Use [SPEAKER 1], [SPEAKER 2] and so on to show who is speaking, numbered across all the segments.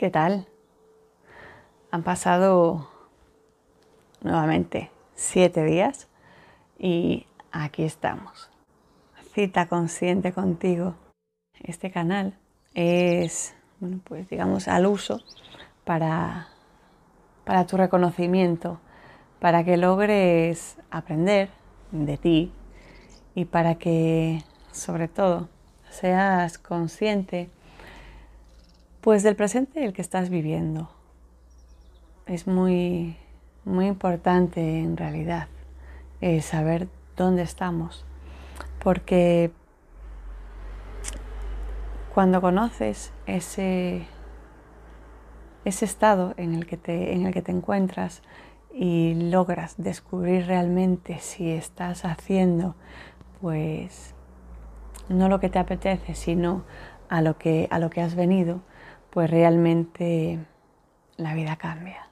[SPEAKER 1] ¿Qué tal? Han pasado nuevamente siete días y aquí estamos. Cita consciente contigo. Este canal es, bueno, pues digamos, al uso para, para tu reconocimiento, para que logres aprender de ti y para que, sobre todo, seas consciente pues del presente el que estás viviendo. Es muy, muy importante en realidad eh, saber dónde estamos, porque cuando conoces ese, ese estado en el, que te, en el que te encuentras y logras descubrir realmente si estás haciendo pues no lo que te apetece, sino a lo que, a lo que has venido, pues realmente la vida cambia.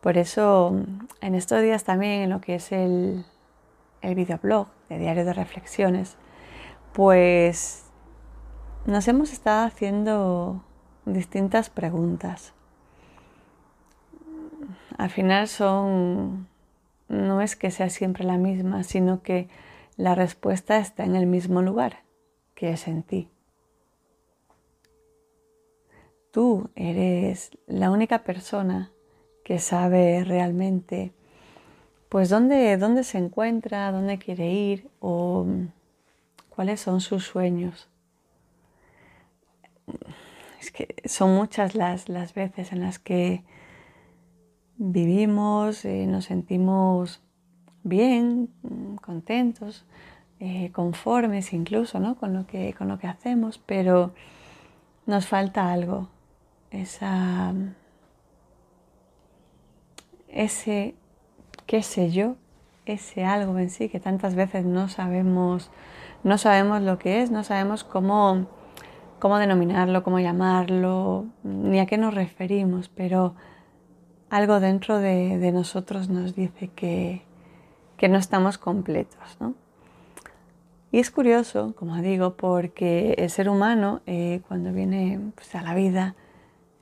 [SPEAKER 1] Por eso en estos días también en lo que es el, el videoblog de Diario de Reflexiones, pues nos hemos estado haciendo distintas preguntas. Al final son, no es que sea siempre la misma, sino que la respuesta está en el mismo lugar, que es en ti. Tú eres la única persona que sabe realmente pues dónde, dónde se encuentra, dónde quiere ir o cuáles son sus sueños. Es que son muchas las, las veces en las que vivimos, eh, nos sentimos bien, contentos, eh, conformes incluso ¿no? con, lo que, con lo que hacemos, pero nos falta algo, esa, ese, qué sé yo, ese algo en sí que tantas veces no sabemos, no sabemos lo que es, no sabemos cómo, cómo denominarlo, cómo llamarlo, ni a qué nos referimos, pero algo dentro de, nosotros nos dice que, que no estamos completos. ¿no? Y es curioso, como digo, porque el ser humano eh, cuando viene pues, a la vida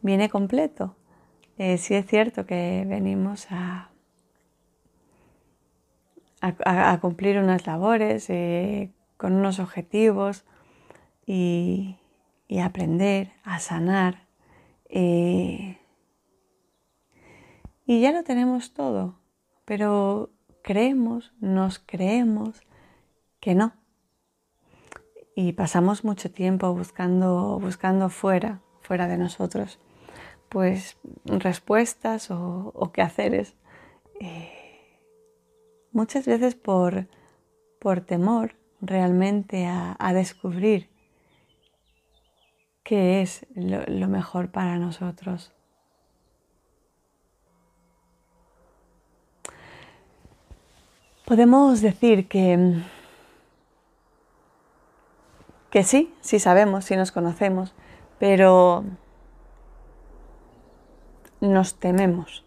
[SPEAKER 1] viene completo. Eh, sí es cierto que venimos a, a, cumplir unas labores eh, con unos objetivos y, y, aprender a sanar. Eh, y ya lo tenemos todo, pero creemos, nos creemos que no. Y pasamos mucho tiempo buscando, buscando fuera, fuera de nosotros pues respuestas o, o quehaceres. Eh, muchas veces por, por temor realmente a, descubrir qué es lo, mejor para nosotros. Podemos decir que, que sí, sí sabemos, sí nos conocemos, pero nos tememos.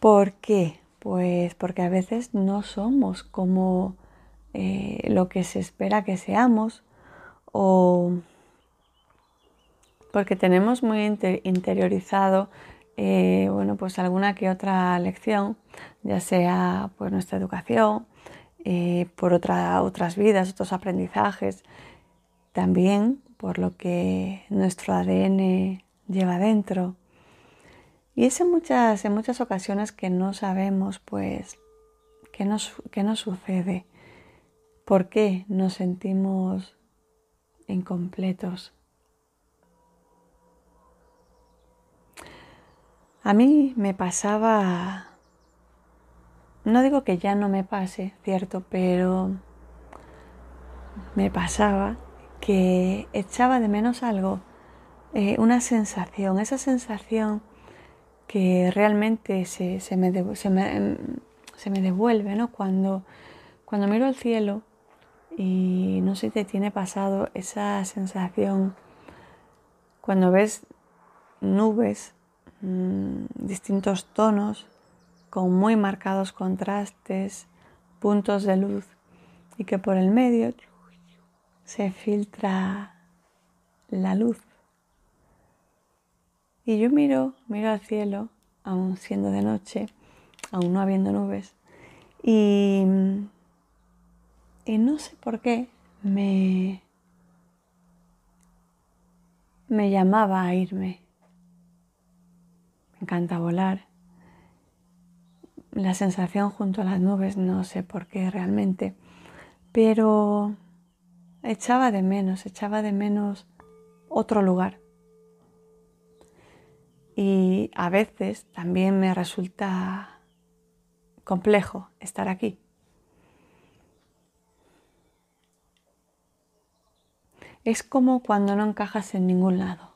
[SPEAKER 1] ¿Por qué? Pues porque a veces no somos como eh, lo que se espera que seamos o porque tenemos muy interiorizado eh, bueno, pues alguna que otra lección, ya sea por nuestra educación, eh, por otras vidas, otros aprendizajes, también por lo que nuestro ADN lleva dentro. Y es en muchas, en muchas ocasiones que no sabemos, pues, qué nos, qué nos sucede, por qué nos sentimos incompletos. A mí me pasaba, no digo que ya no me pase, cierto, pero me pasaba que echaba de menos algo eh, una sensación, esa sensación que realmente se, me, se, me, se me, devuelve ¿no? cuando, cuando miro al cielo y no sé si te tiene pasado esa sensación cuando ves nubes, mm, distintos tonos, con muy marcados contrastes, puntos de luz y que por el medio se filtra la luz Y yo miro, miro al cielo, aún siendo de noche, aún no habiendo nubes, y, no sé por qué me, me llamaba a irme. Me encanta volar. La sensación junto a las nubes, no sé por qué realmente, pero echaba de menos, echaba de menos otro lugar. Y a veces también me resulta complejo estar aquí. Es como cuando no encajas en ningún lado.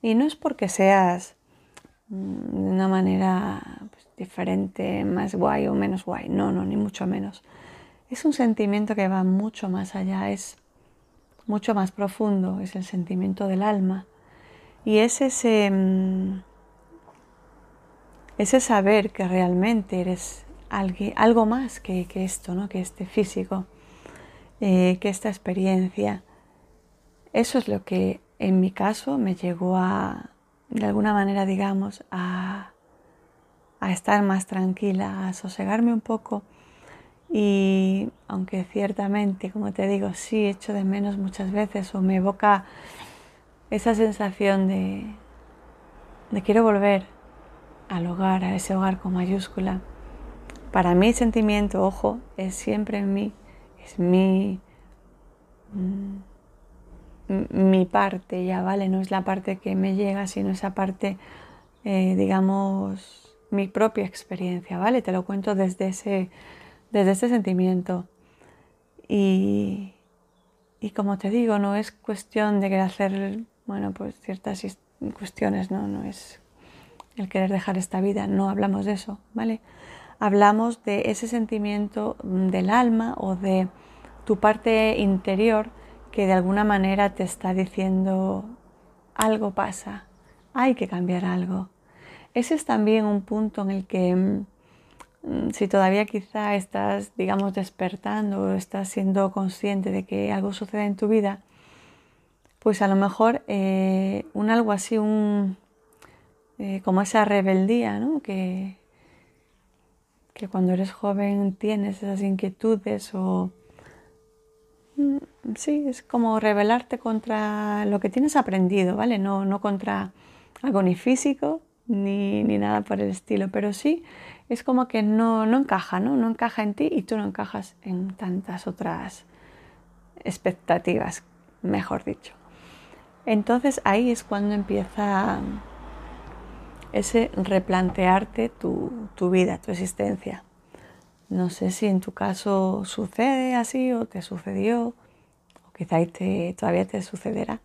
[SPEAKER 1] Y no es porque seas mm, de una manera pues, diferente, más guay o menos guay. No, no, ni mucho menos. Es un sentimiento que va mucho más allá, es mucho más profundo, es el sentimiento del alma. Y es ese, mm, ese saber que realmente eres algo más que, esto, ¿no? que este físico, eh, que esta experiencia. Eso es lo que en mi caso me llegó a, de alguna manera, digamos, a, a estar más tranquila, a sosegarme un poco. Y aunque ciertamente, como te digo, sí echo de menos muchas veces o me evoca esa sensación de, de quiero volver al hogar, a ese hogar con mayúscula. Para mí sentimiento, ojo, es siempre en mí, es mi, mm, mi parte, ya vale, no es la parte que me llega, sino esa parte, eh, digamos, mi propia experiencia, ¿vale? Te lo cuento desde ese, desde ese sentimiento. Y, y como te digo, no es cuestión de hacer, bueno, pues ciertas cuestiones, ¿no? No es el querer dejar esta vida, no hablamos de eso, ¿vale? hablamos de ese sentimiento del alma o de tu parte interior que de alguna manera te está diciendo algo pasa, hay que cambiar algo. Ese es también un punto en el que mm, si todavía quizá estás, digamos, despertando o estás siendo consciente de que algo sucede en tu vida, pues a lo mejor eh, un algo así, un, eh, como esa rebeldía, ¿no? Que, que cuando eres joven tienes esas inquietudes o... Mm, sí, es como rebelarte contra lo que tienes aprendido, ¿vale? No, no contra algo ni físico ni, ni, nada por el estilo, pero sí es como que no, no encaja, ¿no? No encaja en ti y tú no encajas en tantas otras expectativas, mejor dicho. Entonces ahí es cuando empieza ese replantearte tu, vida, tu existencia. No sé si en tu caso sucede así o te sucedió, o quizá te, todavía te sucederá.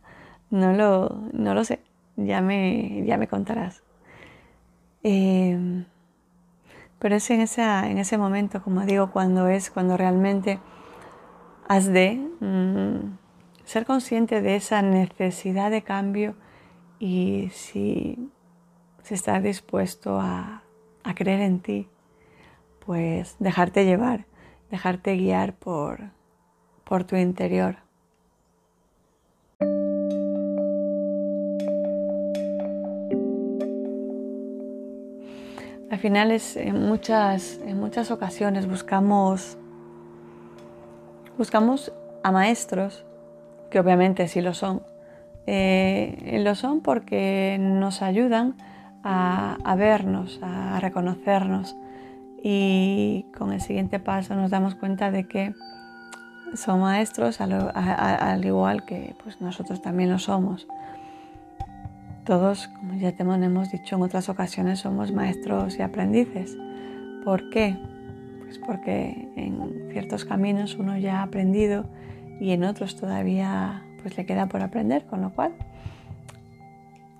[SPEAKER 1] No lo, no lo sé, ya me, ya me contarás. Eh, pero es en, esa, en ese momento, como digo, cuando es, cuando realmente has de mm, ser consciente de esa necesidad de cambio y si si estás dispuesto a, creer en ti, pues dejarte llevar, dejarte guiar por, por tu interior. Al final es en muchas, en muchas ocasiones buscamos, buscamos a maestros, que obviamente sí lo son, eh, lo son porque nos ayudan a, vernos, a reconocernos y con el siguiente paso nos damos cuenta de que son maestros al, igual que pues nosotros también lo somos. Todos, como ya te hemos dicho en otras ocasiones, somos maestros y aprendices. ¿Por qué? Pues porque en ciertos caminos uno ya ha aprendido y en otros todavía pues le queda por aprender, con lo cual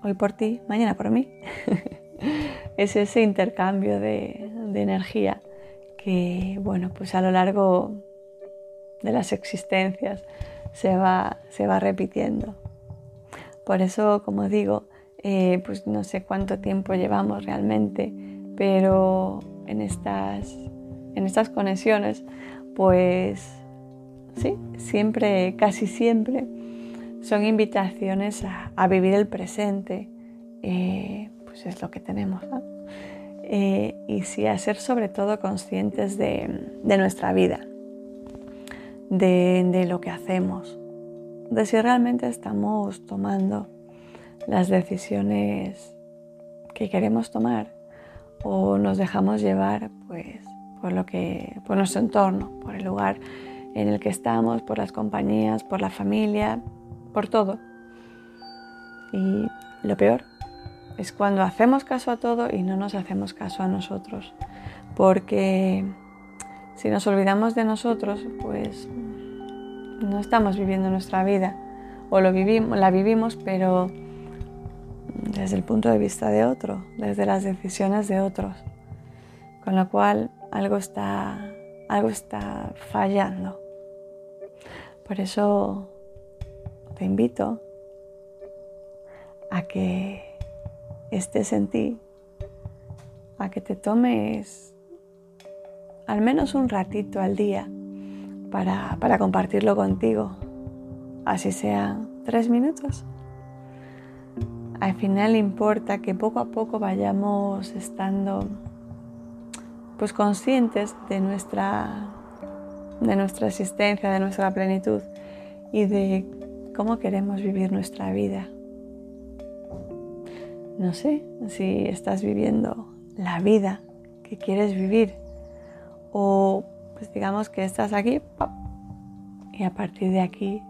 [SPEAKER 1] hoy por ti, mañana por mí. es ese intercambio de, energía que, bueno, pues a lo largo de las existencias se va, se va repitiendo. Por eso, como digo, eh, pues no sé cuánto tiempo llevamos realmente, pero en estas, en estas conexiones, pues sí, siempre, casi siempre, son invitaciones a, vivir el presente eh, pues es lo que tenemos. Eh, y sí a ser sobre todo conscientes de, nuestra vida, de, de, lo que hacemos, de si realmente estamos tomando las decisiones que queremos tomar o nos dejamos llevar pues por lo que por nuestro entorno, por el lugar en el que estamos, por las compañías, por la familia, por todo. Y lo peor es cuando hacemos caso a todo y no nos hacemos caso a nosotros. Porque si nos olvidamos de nosotros, pues no estamos viviendo nuestra vida. O lo vivimos, la vivimos, pero desde el punto de vista de otro, desde las decisiones de otros. Con lo cual algo está, algo está fallando. Por eso te invito a que estés en ti, a que te tomes al menos un ratito al día para, para compartirlo contigo, así sean tres minutos. Al final importa que poco a poco vayamos estando pues conscientes de nuestra, de nuestra existencia, de nuestra plenitud y de cómo queremos vivir nuestra vida. No sé si estás viviendo la vida que quieres vivir o pues digamos que estás aquí y a partir de aquí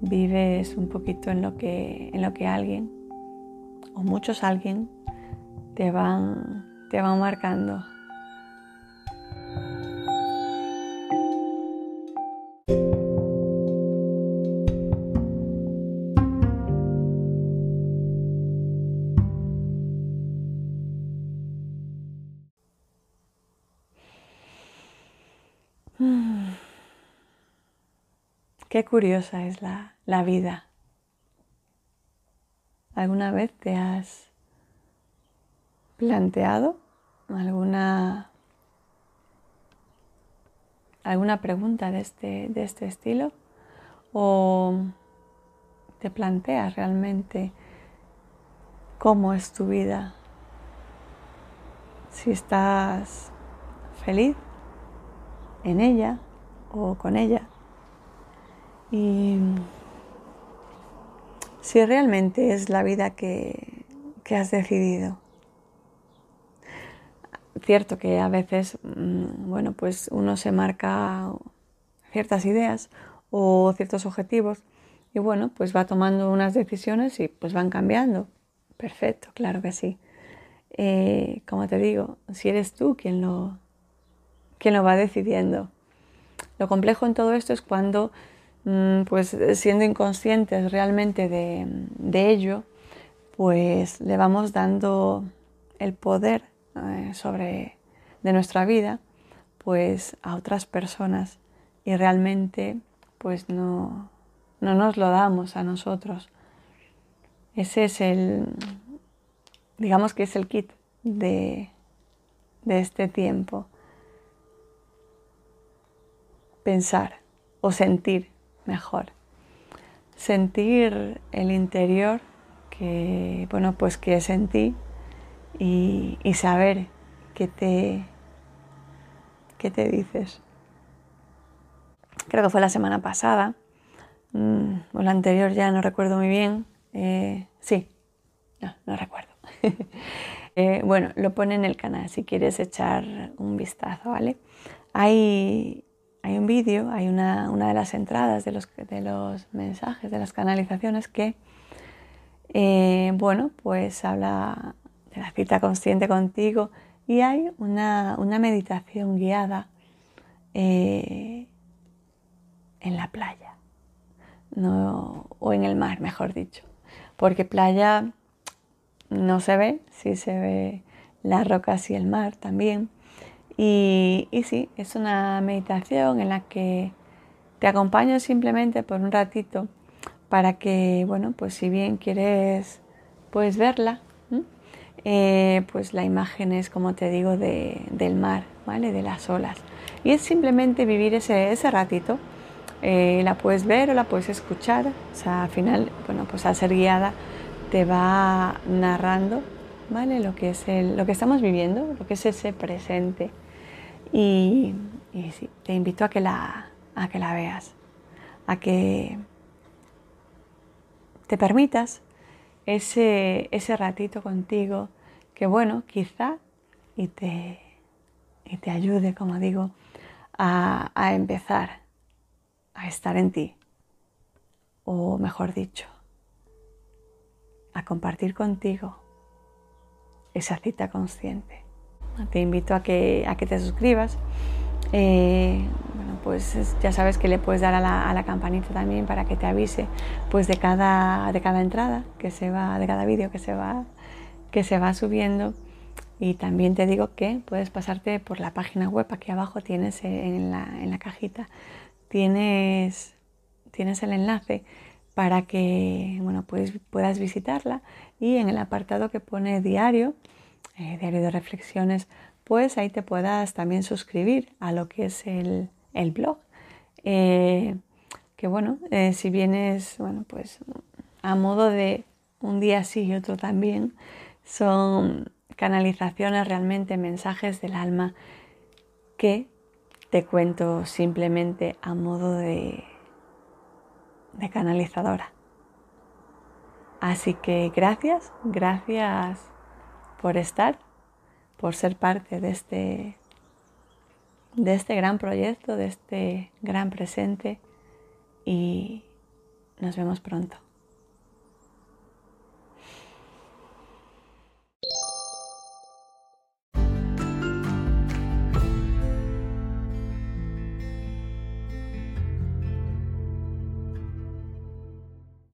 [SPEAKER 1] vives un poquito en lo que, en lo que alguien o muchos alguien te van, te van marcando. Qué curiosa es la, la vida. ¿Alguna vez te has planteado alguna, alguna pregunta de este, de este estilo? ¿O te planteas realmente cómo es tu vida? Si estás feliz en ella o con ella. Y si realmente es la vida que, has decidido. Cierto que a veces, mm, bueno, pues uno se marca ciertas ideas o ciertos objetivos y bueno, pues va tomando unas decisiones y pues van cambiando. Perfecto, claro que sí. Eh, como te digo, si eres tú quien lo, quien lo va decidiendo. Lo complejo en todo esto es cuando Mm, pues siendo inconscientes realmente de, ello, pues le vamos dando el poder eh, sobre de nuestra vida pues a otras personas y realmente pues no, no nos lo damos a nosotros. Ese es el, digamos que es el kit de, de este tiempo. Pensar o sentir mejor. Sentir el interior que, bueno, pues que sentí y, y saber qué te, qué te dices. Creo que fue la semana pasada, mm, o la anterior ya no recuerdo muy bien. Eh, sí, no, no recuerdo. Eh, bueno, lo pone en el canal si quieres echar un vistazo, ¿vale? Hay hay un vídeo, hay una, de las entradas de los, de los mensajes, de las canalizaciones que, eh, bueno, pues habla de la cita consciente contigo y hay una, meditación guiada eh, en la playa, o en el mar, mejor dicho, porque playa no se ve, sí se ve las rocas y el mar también, y, sí, es una meditación en la que te acompaño simplemente por un ratito para que, bueno, pues si bien quieres pues verla, eh, pues la imagen es, como te digo, del mar, ¿vale? De las olas. Y es simplemente vivir ese, ese ratito. Eh, la puedes ver o la puedes escuchar. O sea, al final, bueno, pues al ser guiada, te va narrando, ¿vale? Lo que es el, lo que estamos viviendo, lo que es ese presente. Y, te invito a que la, a que la veas, a que te permitas ese, ese ratito contigo, que bueno, quizá y te, y te ayude, como digo, a, a empezar a estar en ti, o mejor dicho, a compartir contigo esa cita consciente. Te invito a que, a que te suscribas. Eh, bueno, pues ya sabes que le puedes dar a la, a la, campanita también para que te avise pues de cada, de cada entrada que se va, de cada vídeo que se va, que se va subiendo. Y también te digo que puedes pasarte por la página web, aquí abajo tienes en la, en la cajita, tienes, tienes el enlace para que bueno, pues puedas visitarla y en el apartado que pone diario, eh, diario de reflexiones, pues ahí te puedas también suscribir a lo que es el, blog. Eh, que bueno, eh, si vienes, bueno, pues a modo de un día sí y otro también, son canalizaciones realmente, mensajes del alma que te cuento simplemente a modo de, de canalizadora. Así que gracias, gracias por estar, por ser parte de este, de este gran proyecto, de este gran presente y nos vemos pronto.